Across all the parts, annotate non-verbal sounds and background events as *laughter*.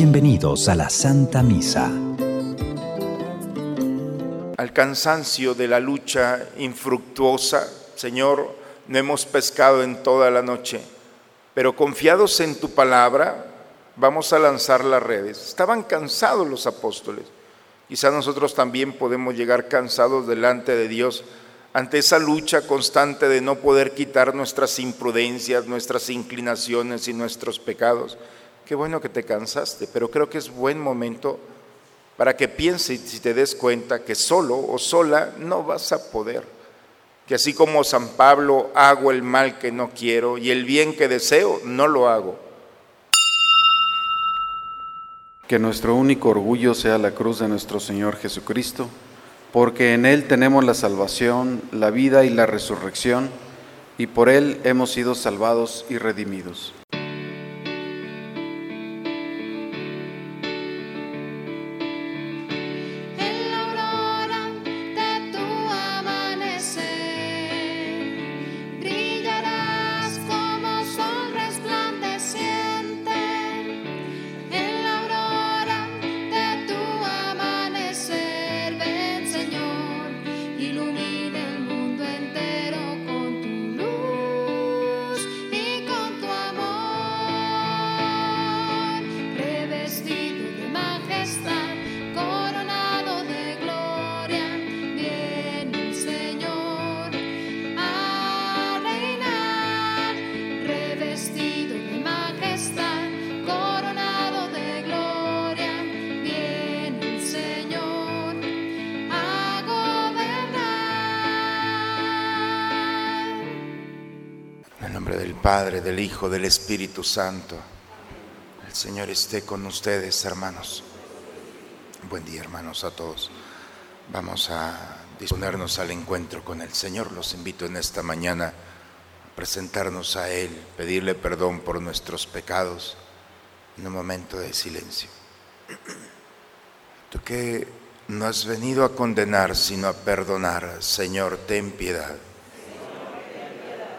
Bienvenidos a la Santa Misa. Al cansancio de la lucha infructuosa, Señor, no hemos pescado en toda la noche, pero confiados en tu palabra, vamos a lanzar las redes. Estaban cansados los apóstoles. Quizá nosotros también podemos llegar cansados delante de Dios ante esa lucha constante de no poder quitar nuestras imprudencias, nuestras inclinaciones y nuestros pecados. Qué bueno que te cansaste, pero creo que es buen momento para que pienses y te des cuenta que solo o sola no vas a poder. Que así como San Pablo hago el mal que no quiero y el bien que deseo, no lo hago. Que nuestro único orgullo sea la cruz de nuestro Señor Jesucristo, porque en Él tenemos la salvación, la vida y la resurrección, y por Él hemos sido salvados y redimidos. Padre, del Hijo, del Espíritu Santo. El Señor esté con ustedes, hermanos. Buen día, hermanos, a todos. Vamos a disponernos al encuentro con el Señor. Los invito en esta mañana a presentarnos a Él, pedirle perdón por nuestros pecados en un momento de silencio. Tú que no has venido a condenar, sino a perdonar, Señor, ten piedad.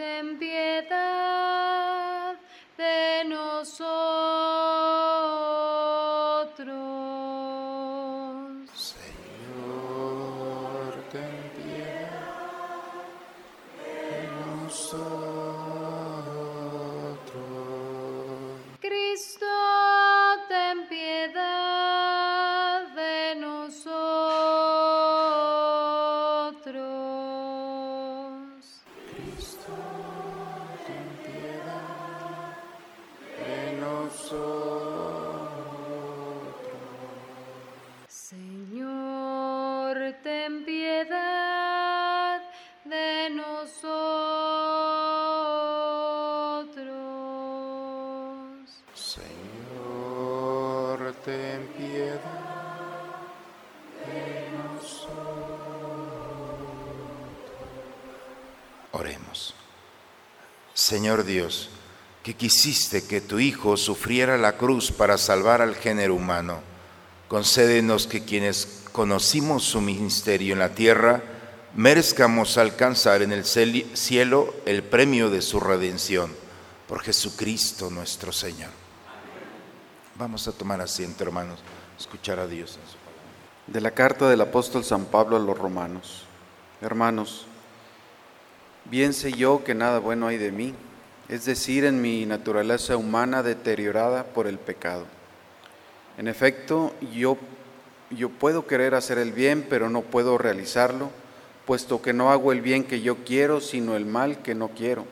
Ten piedad de nosotros. Piedad. Oremos. Señor Dios, que quisiste que tu Hijo sufriera la cruz para salvar al género humano, concédenos que quienes conocimos su ministerio en la tierra, merezcamos alcanzar en el cielo el premio de su redención por Jesucristo nuestro Señor. Vamos a tomar asiento, hermanos, escuchar a Dios en su palabra. De la carta del apóstol San Pablo a los romanos. Hermanos, bien sé yo que nada bueno hay de mí, es decir, en mi naturaleza humana deteriorada por el pecado. En efecto, yo, yo puedo querer hacer el bien, pero no puedo realizarlo, puesto que no hago el bien que yo quiero, sino el mal que no quiero.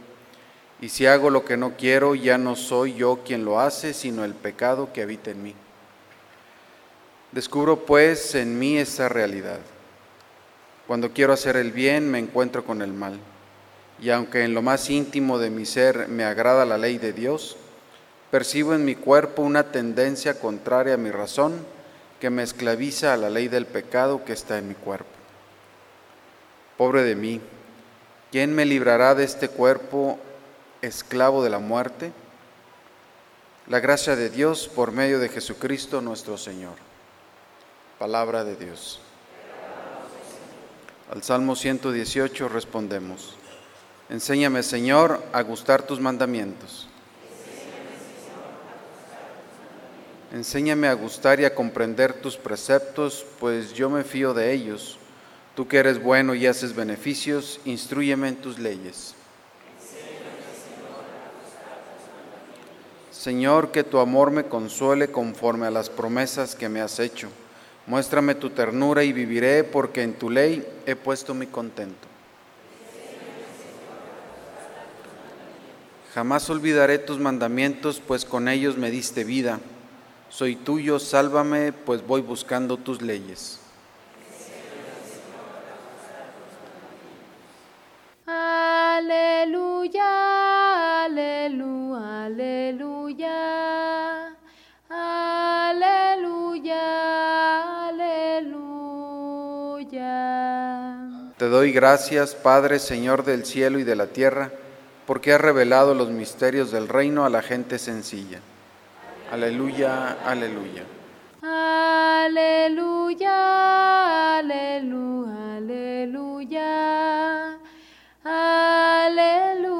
Y si hago lo que no quiero, ya no soy yo quien lo hace, sino el pecado que habita en mí. Descubro pues en mí esta realidad. Cuando quiero hacer el bien me encuentro con el mal. y aunque en lo más íntimo de mi ser me agrada la ley de Dios, percibo en mi cuerpo una tendencia contraria a mi razón que me esclaviza a la ley del pecado que está en mi cuerpo. Pobre de mí, ¿quién me librará de este cuerpo esclavo de la muerte? La gracia de Dios por medio de Jesucristo nuestro Señor. Palabra de Dios. Al Salmo 118 respondemos. Enséñame, Señor, a gustar tus mandamientos. Enséñame a gustar y a comprender tus preceptos, pues yo me fío de ellos. Tú que eres bueno y haces beneficios, instruyeme en tus leyes. Señor, que tu amor me consuele conforme a las promesas que me has hecho. Muéstrame tu ternura y viviré, porque en tu ley he puesto mi contento. Jamás olvidaré tus mandamientos, pues con ellos me diste vida. Soy tuyo, sálvame, pues voy buscando tus leyes. Aleluya, aleluya, aleluya. Aleluya, aleluya. Te doy gracias, Padre, Señor del cielo y de la tierra porque ha revelado los misterios del reino a la gente sencilla. Aleluya, aleluya. Aleluya, aleluya, aleluya. Aleluya,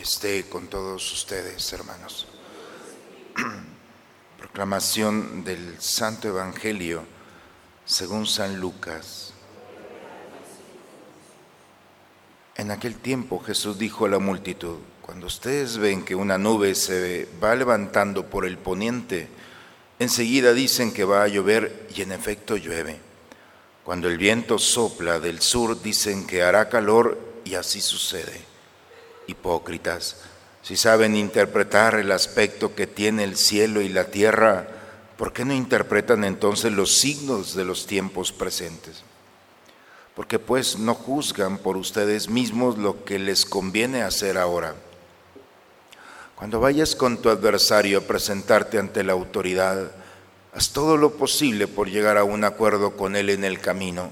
esté con todos ustedes, hermanos. *clears throat* Proclamación del Santo Evangelio según San Lucas. En aquel tiempo Jesús dijo a la multitud, cuando ustedes ven que una nube se va levantando por el poniente, enseguida dicen que va a llover y en efecto llueve. Cuando el viento sopla del sur dicen que hará calor y así sucede. Hipócritas, si saben interpretar el aspecto que tiene el cielo y la tierra, ¿por qué no interpretan entonces los signos de los tiempos presentes? porque pues no juzgan por ustedes mismos lo que les conviene hacer ahora. Cuando vayas con tu adversario a presentarte ante la autoridad, haz todo lo posible por llegar a un acuerdo con él en el camino,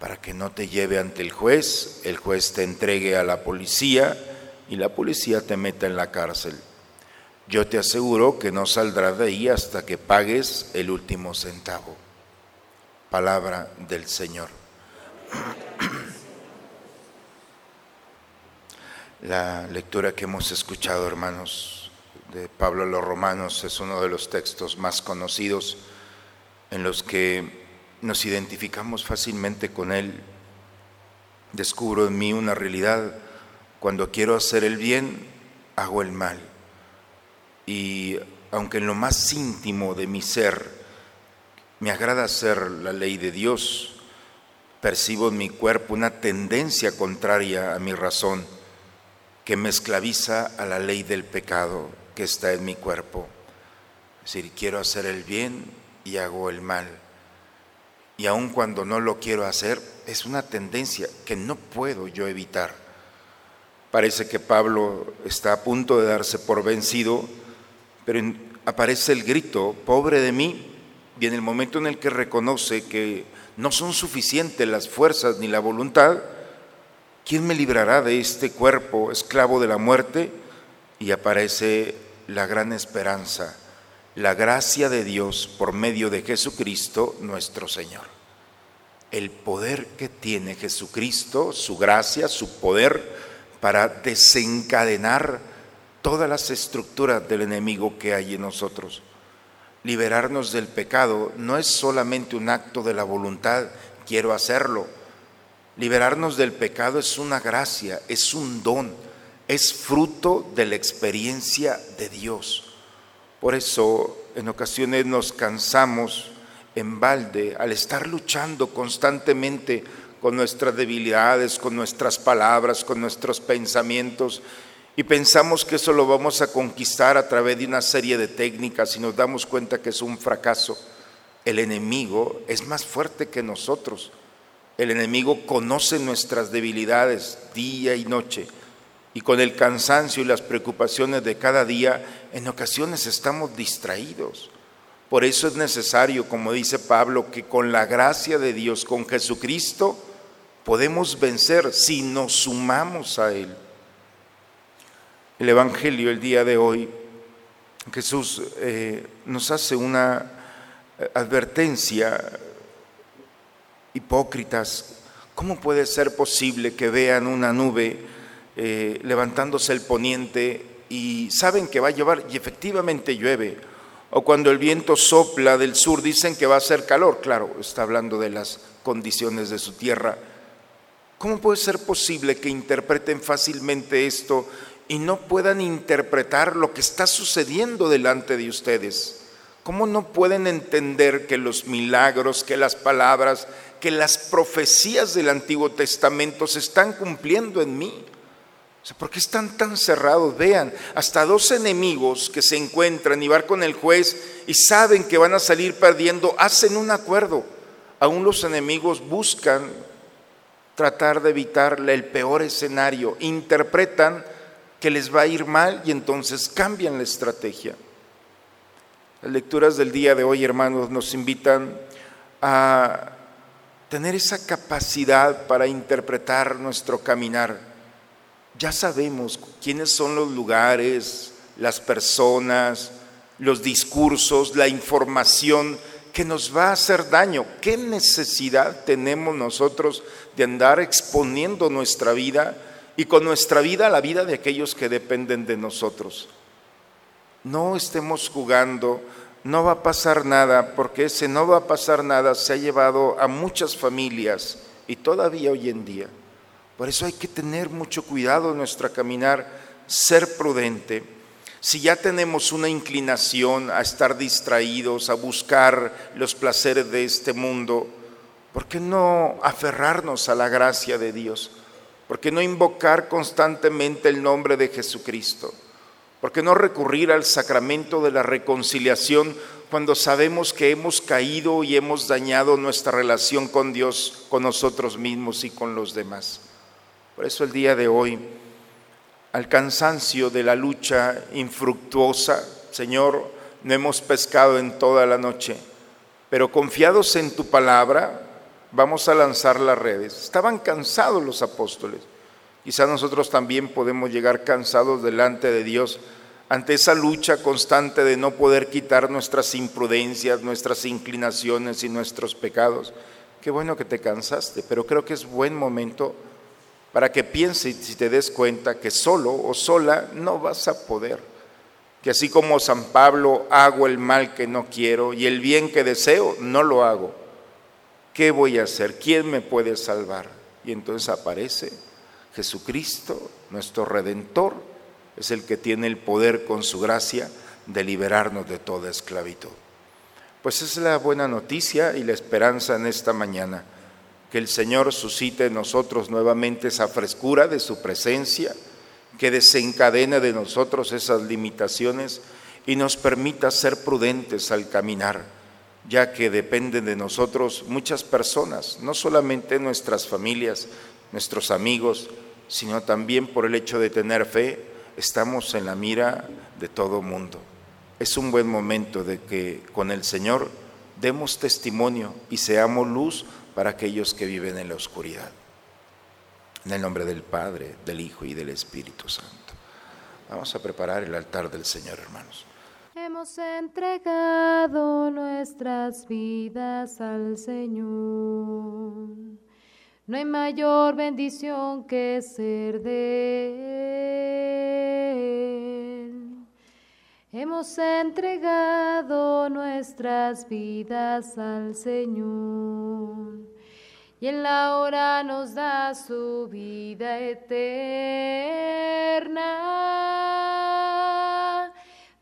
para que no te lleve ante el juez, el juez te entregue a la policía y la policía te meta en la cárcel. Yo te aseguro que no saldrás de ahí hasta que pagues el último centavo. Palabra del Señor. *clears throat* La lectura que hemos escuchado, hermanos, de Pablo a los Romanos es uno de los textos más conocidos en los que nos identificamos fácilmente con él. Descubro en mí una realidad. Cuando quiero hacer el bien, hago el mal. Y aunque en lo más íntimo de mi ser me agrada hacer la ley de Dios, percibo en mi cuerpo una tendencia contraria a mi razón que me esclaviza a la ley del pecado que está en mi cuerpo. Es decir, quiero hacer el bien y hago el mal. Y aun cuando no lo quiero hacer, es una tendencia que no puedo yo evitar. Parece que Pablo está a punto de darse por vencido, pero aparece el grito, pobre de mí, y en el momento en el que reconoce que no son suficientes las fuerzas ni la voluntad, ¿quién me librará de este cuerpo esclavo de la muerte? Y aparece la gran esperanza, la gracia de Dios por medio de Jesucristo nuestro Señor. El poder que tiene Jesucristo, su gracia, su poder para desencadenar todas las estructuras del enemigo que hay en nosotros liberarnos del pecado no es solamente un acto de la voluntad, quiero hacerlo. Liberarnos del pecado es una gracia, es un don, es fruto de la experiencia de Dios. Por eso en ocasiones nos cansamos en balde al estar luchando constantemente con nuestras debilidades, con nuestras palabras, con nuestros pensamientos y pensamos que eso lo vamos a conquistar a través de una serie de técnicas y nos damos cuenta que es un fracaso. El enemigo es más fuerte que nosotros. El enemigo conoce nuestras debilidades día y noche. Y con el cansancio y las preocupaciones de cada día, en ocasiones estamos distraídos. Por eso es necesario, como dice Pablo, que con la gracia de Dios, con Jesucristo, podemos vencer si nos sumamos a Él. El Evangelio el día de hoy, Jesús eh, nos hace una eh, advertencia, hipócritas, ¿cómo puede ser posible que vean una nube eh, levantándose el poniente y saben que va a llevar y efectivamente llueve? O cuando el viento sopla del sur dicen que va a ser calor, claro, está hablando de las condiciones de su tierra. ¿Cómo puede ser posible que interpreten fácilmente esto y no puedan interpretar lo que está sucediendo delante de ustedes? ¿Cómo no pueden entender que los milagros, que las palabras, que las profecías del Antiguo Testamento se están cumpliendo en mí? ¿Por qué están tan cerrados? Vean, hasta dos enemigos que se encuentran y van con el juez y saben que van a salir perdiendo, hacen un acuerdo. Aún los enemigos buscan tratar de evitarle el peor escenario, interpretan que les va a ir mal y entonces cambian la estrategia. Las lecturas del día de hoy, hermanos, nos invitan a tener esa capacidad para interpretar nuestro caminar. Ya sabemos quiénes son los lugares, las personas, los discursos, la información que nos va a hacer daño. ¿Qué necesidad tenemos nosotros de andar exponiendo nuestra vida y con nuestra vida la vida de aquellos que dependen de nosotros? no estemos jugando, no va a pasar nada, porque ese no va a pasar nada se ha llevado a muchas familias y todavía hoy en día. Por eso hay que tener mucho cuidado en nuestra caminar, ser prudente. Si ya tenemos una inclinación a estar distraídos, a buscar los placeres de este mundo, ¿por qué no aferrarnos a la gracia de Dios? ¿Por qué no invocar constantemente el nombre de Jesucristo? ¿Por qué no recurrir al sacramento de la reconciliación cuando sabemos que hemos caído y hemos dañado nuestra relación con Dios, con nosotros mismos y con los demás? Por eso el día de hoy, al cansancio de la lucha infructuosa, Señor, no hemos pescado en toda la noche, pero confiados en tu palabra, vamos a lanzar las redes. Estaban cansados los apóstoles. Quizá nosotros también podemos llegar cansados delante de Dios ante esa lucha constante de no poder quitar nuestras imprudencias, nuestras inclinaciones y nuestros pecados. Qué bueno que te cansaste, pero creo que es buen momento para que pienses y te des cuenta que solo o sola no vas a poder. Que así como San Pablo hago el mal que no quiero y el bien que deseo, no lo hago. ¿Qué voy a hacer? ¿Quién me puede salvar? Y entonces aparece Jesucristo, nuestro Redentor, es el que tiene el poder con su gracia de liberarnos de toda esclavitud. Pues es la buena noticia y la esperanza en esta mañana, que el Señor suscite en nosotros nuevamente esa frescura de su presencia, que desencadene de nosotros esas limitaciones y nos permita ser prudentes al caminar, ya que dependen de nosotros muchas personas, no solamente nuestras familias, nuestros amigos, sino también por el hecho de tener fe, estamos en la mira de todo mundo. Es un buen momento de que con el Señor demos testimonio y seamos luz para aquellos que viven en la oscuridad. En el nombre del Padre, del Hijo y del Espíritu Santo. Vamos a preparar el altar del Señor, hermanos. Hemos entregado nuestras vidas al Señor. No hay mayor bendición que ser de Él. Hemos entregado nuestras vidas al Señor y en la hora nos da su vida eterna.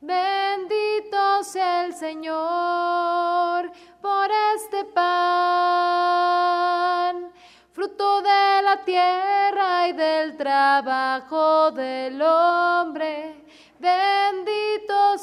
Bendito sea el Señor por este pan fruto de la tierra y del trabajo del hombre.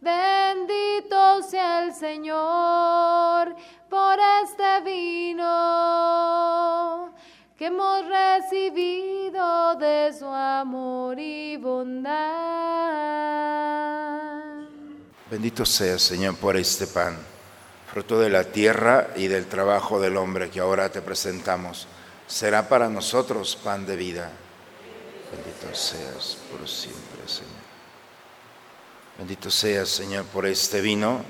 Bendito sea el Señor por este vino que hemos recibido de su amor y bondad. Bendito sea, Señor, por este pan, fruto de la tierra y del trabajo del hombre que ahora te presentamos. Será para nosotros pan de vida. Bendito seas por siempre, Señor. Bendito seas, Señor, por este vino,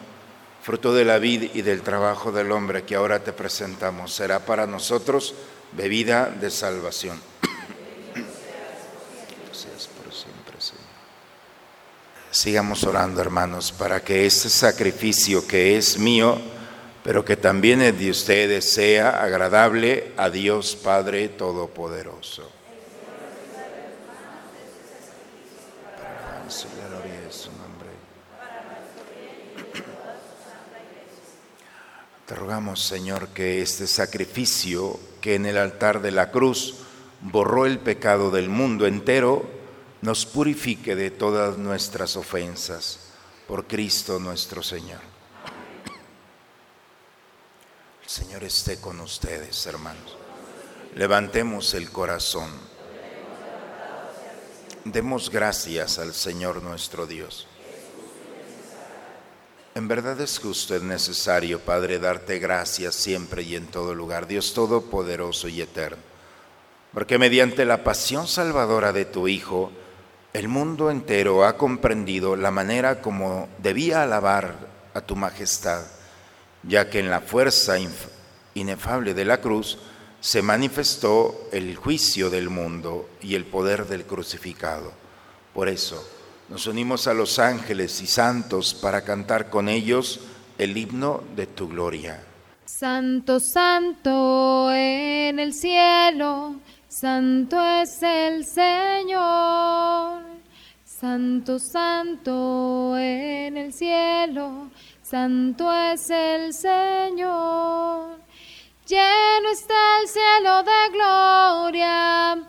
fruto de la vid y del trabajo del hombre que ahora te presentamos. Será para nosotros bebida de salvación. Seas por siempre, Señor. Sigamos orando, hermanos, para que este sacrificio que es mío, pero que también es de ustedes, sea agradable a Dios Padre Todopoderoso. Para alabanza y la gloria de su nombre. Te rogamos, Señor, que este sacrificio que en el altar de la cruz borró el pecado del mundo entero, nos purifique de todas nuestras ofensas por Cristo nuestro Señor. El Señor esté con ustedes, hermanos. Levantemos el corazón. Demos gracias al Señor nuestro Dios. En verdad es justo, es necesario, Padre, darte gracias siempre y en todo lugar, Dios Todopoderoso y Eterno, porque mediante la pasión salvadora de tu Hijo, el mundo entero ha comprendido la manera como debía alabar a tu majestad, ya que en la fuerza inefable de la cruz se manifestó el juicio del mundo y el poder del crucificado. Por eso, nos unimos a los ángeles y santos para cantar con ellos el himno de tu gloria. Santo, santo en el cielo, santo es el Señor. Santo, santo en el cielo, santo es el Señor. Lleno está el cielo de gloria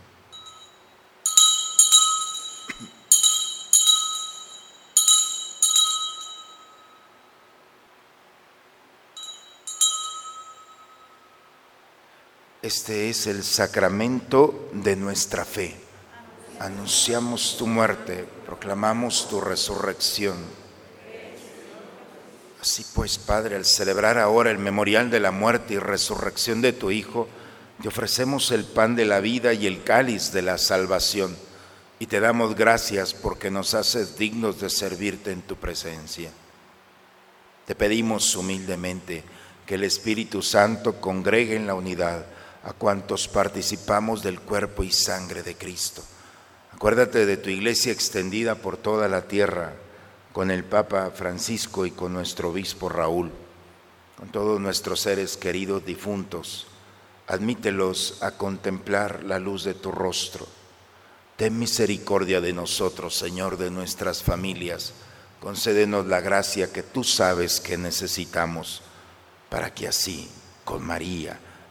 Este es el sacramento de nuestra fe. anunciamos tu muerte, proclamamos tu resurrección. Así pues, Padre, al celebrar ahora el memorial de la muerte y resurrección de tu Hijo, te ofrecemos el pan de la vida y el cáliz de la salvación, y te damos gracias porque nos haces dignos de servirte en tu presencia. Te pedimos humildemente que el Espíritu Santo congregue en la unidad a cuantos participamos del cuerpo y sangre de Cristo. Acuérdate de tu iglesia extendida por toda la tierra, con el Papa Francisco y con nuestro obispo Raúl, con todos nuestros seres queridos difuntos admítelos a contemplar la luz de tu rostro. Ten misericordia de nosotros, Señor, de nuestras familias. Concédenos la gracia que tú sabes que necesitamos, para que así, con María,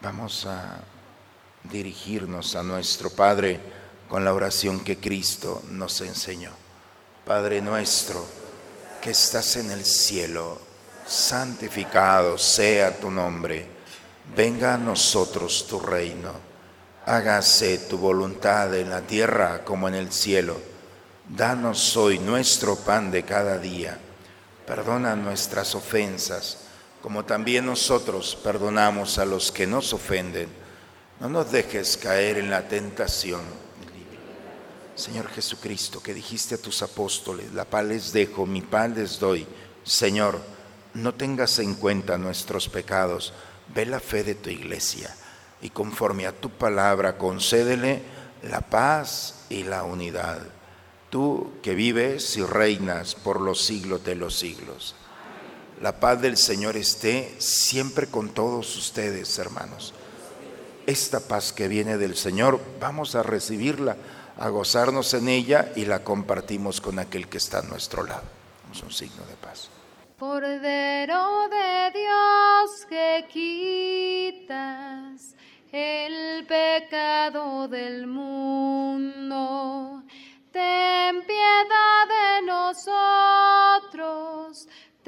Vamos a dirigirnos a nuestro Padre con la oración que Cristo nos enseñó. Padre nuestro, que estás en el cielo, santificado sea tu nombre, venga a nosotros tu reino, hágase tu voluntad en la tierra como en el cielo. Danos hoy nuestro pan de cada día, perdona nuestras ofensas, como también nosotros perdonamos a los que nos ofenden. No nos dejes caer en la tentación. Señor Jesucristo, que dijiste a tus apóstoles, la paz les dejo, mi paz les doy. Señor, no tengas en cuenta nuestros pecados, ve la fe de tu iglesia y conforme a tu palabra concédele la paz y la unidad. Tú que vives y reinas por los siglos de los siglos. La paz del Señor esté siempre con todos ustedes, hermanos. Esta paz que viene del Señor, vamos a recibirla, a gozarnos en ella y la compartimos con aquel que está a nuestro lado. Es un signo de paz. Cordero de Dios que quitas el pecado del mundo, ten piedad de nosotros,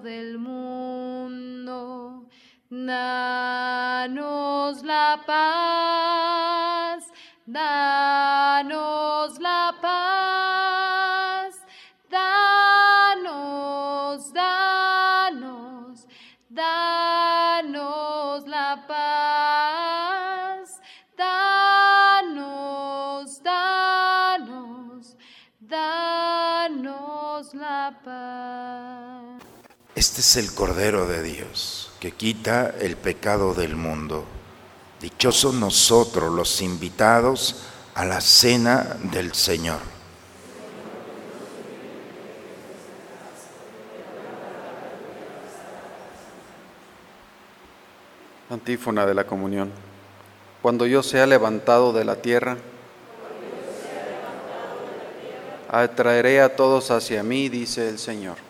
del mundo, danos la paz, danos la paz. Danos, danos, danos la paz. Danos, danos, danos la paz. Este es el Cordero de Dios que quita el pecado del mundo. Dichosos nosotros los invitados a la cena del Señor. Antífona de la comunión. Cuando yo sea levantado de la tierra, atraeré a todos hacia mí, dice el Señor.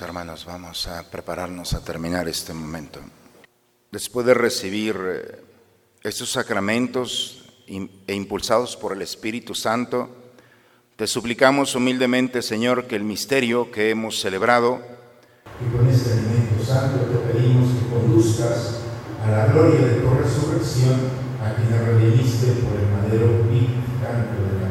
Hermanos, vamos a prepararnos a terminar este momento. Después de recibir eh, estos sacramentos e impulsados por el Espíritu Santo, te suplicamos humildemente, Señor, que el misterio que hemos celebrado, y con este alimento santo te pedimos que conduzcas a la gloria de tu resurrección a quien redimiste por el madero vivificante de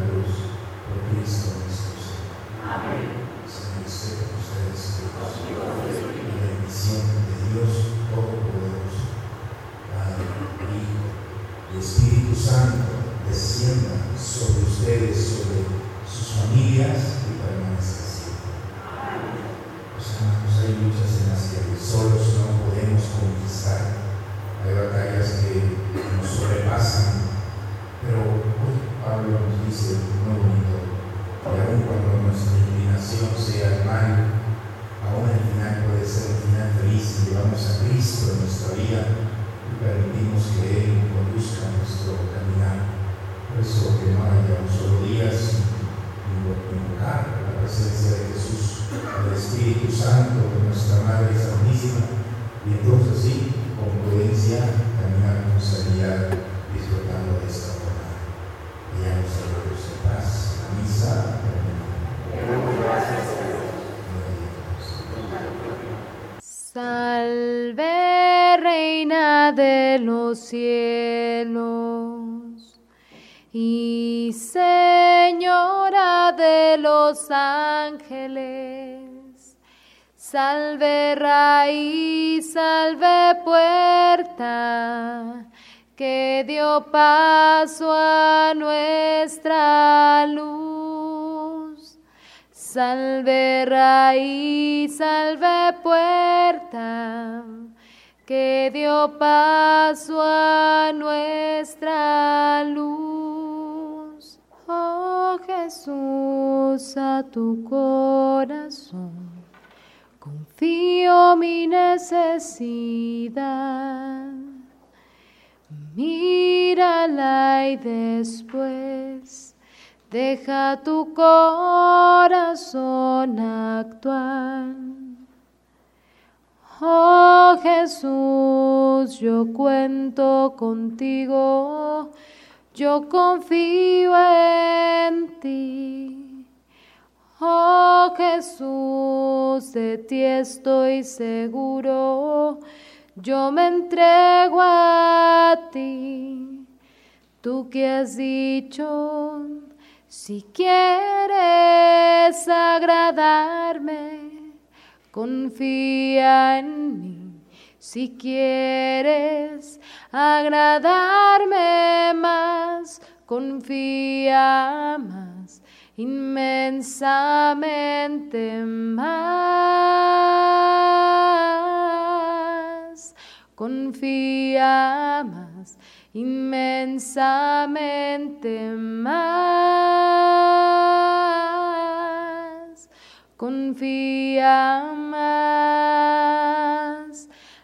sobre ustedes, sobre sus familias y permanezca siempre. Pues hermanos, hay luchas en las que solos no podemos conquistar, hay batallas que nos sobrepasan, pero hoy Pablo nos dice muy bonito, que aun cuando nuestra inclinación sea el mal, aún el final puede ser un final feliz, llevamos a Cristo en nuestra vida y permitimos que Él conduzca nuestro caminar. Eso que no haya un solo día sin invocar la presencia de Jesús, el Espíritu Santo, de nuestra Madre Santísima. Y entonces sí, Salve raíz, salve puerta, que dio paso a nuestra luz. Salve raíz, salve puerta, que dio paso a nuestra luz. Jesús, a tu corazón confío mi necesidad. Mírala y después deja tu corazón actuar. Oh Jesús, yo cuento contigo, yo confío en ti. Oh Jesús, de ti estoy seguro, yo me entrego a ti. Tú que has dicho, si quieres agradarme, confía en mí. Si quieres agradarme más, confía más, inmensamente más. Confía más, inmensamente más. Confía más.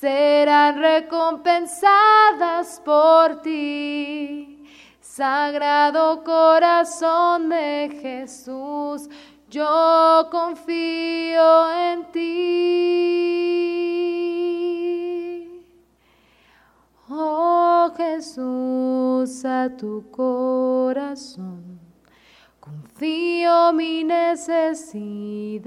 serán recompensadas por ti. Sagrado corazón de Jesús, yo confío en ti. Oh Jesús, a tu corazón confío mi necesidad.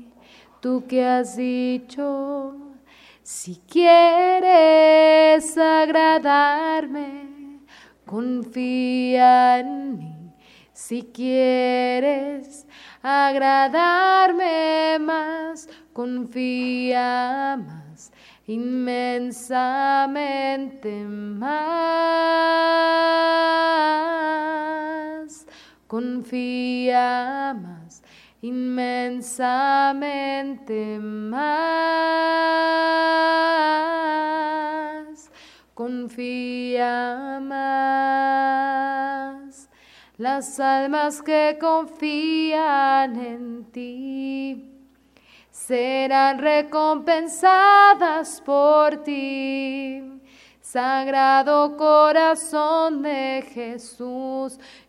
Tú que has dicho, si quieres agradarme, confía en mí. Si quieres agradarme más, confía más, inmensamente más. Confía más inmensamente más. Confía más. Las almas que confían en ti serán recompensadas por ti. Sagrado corazón de Jesús,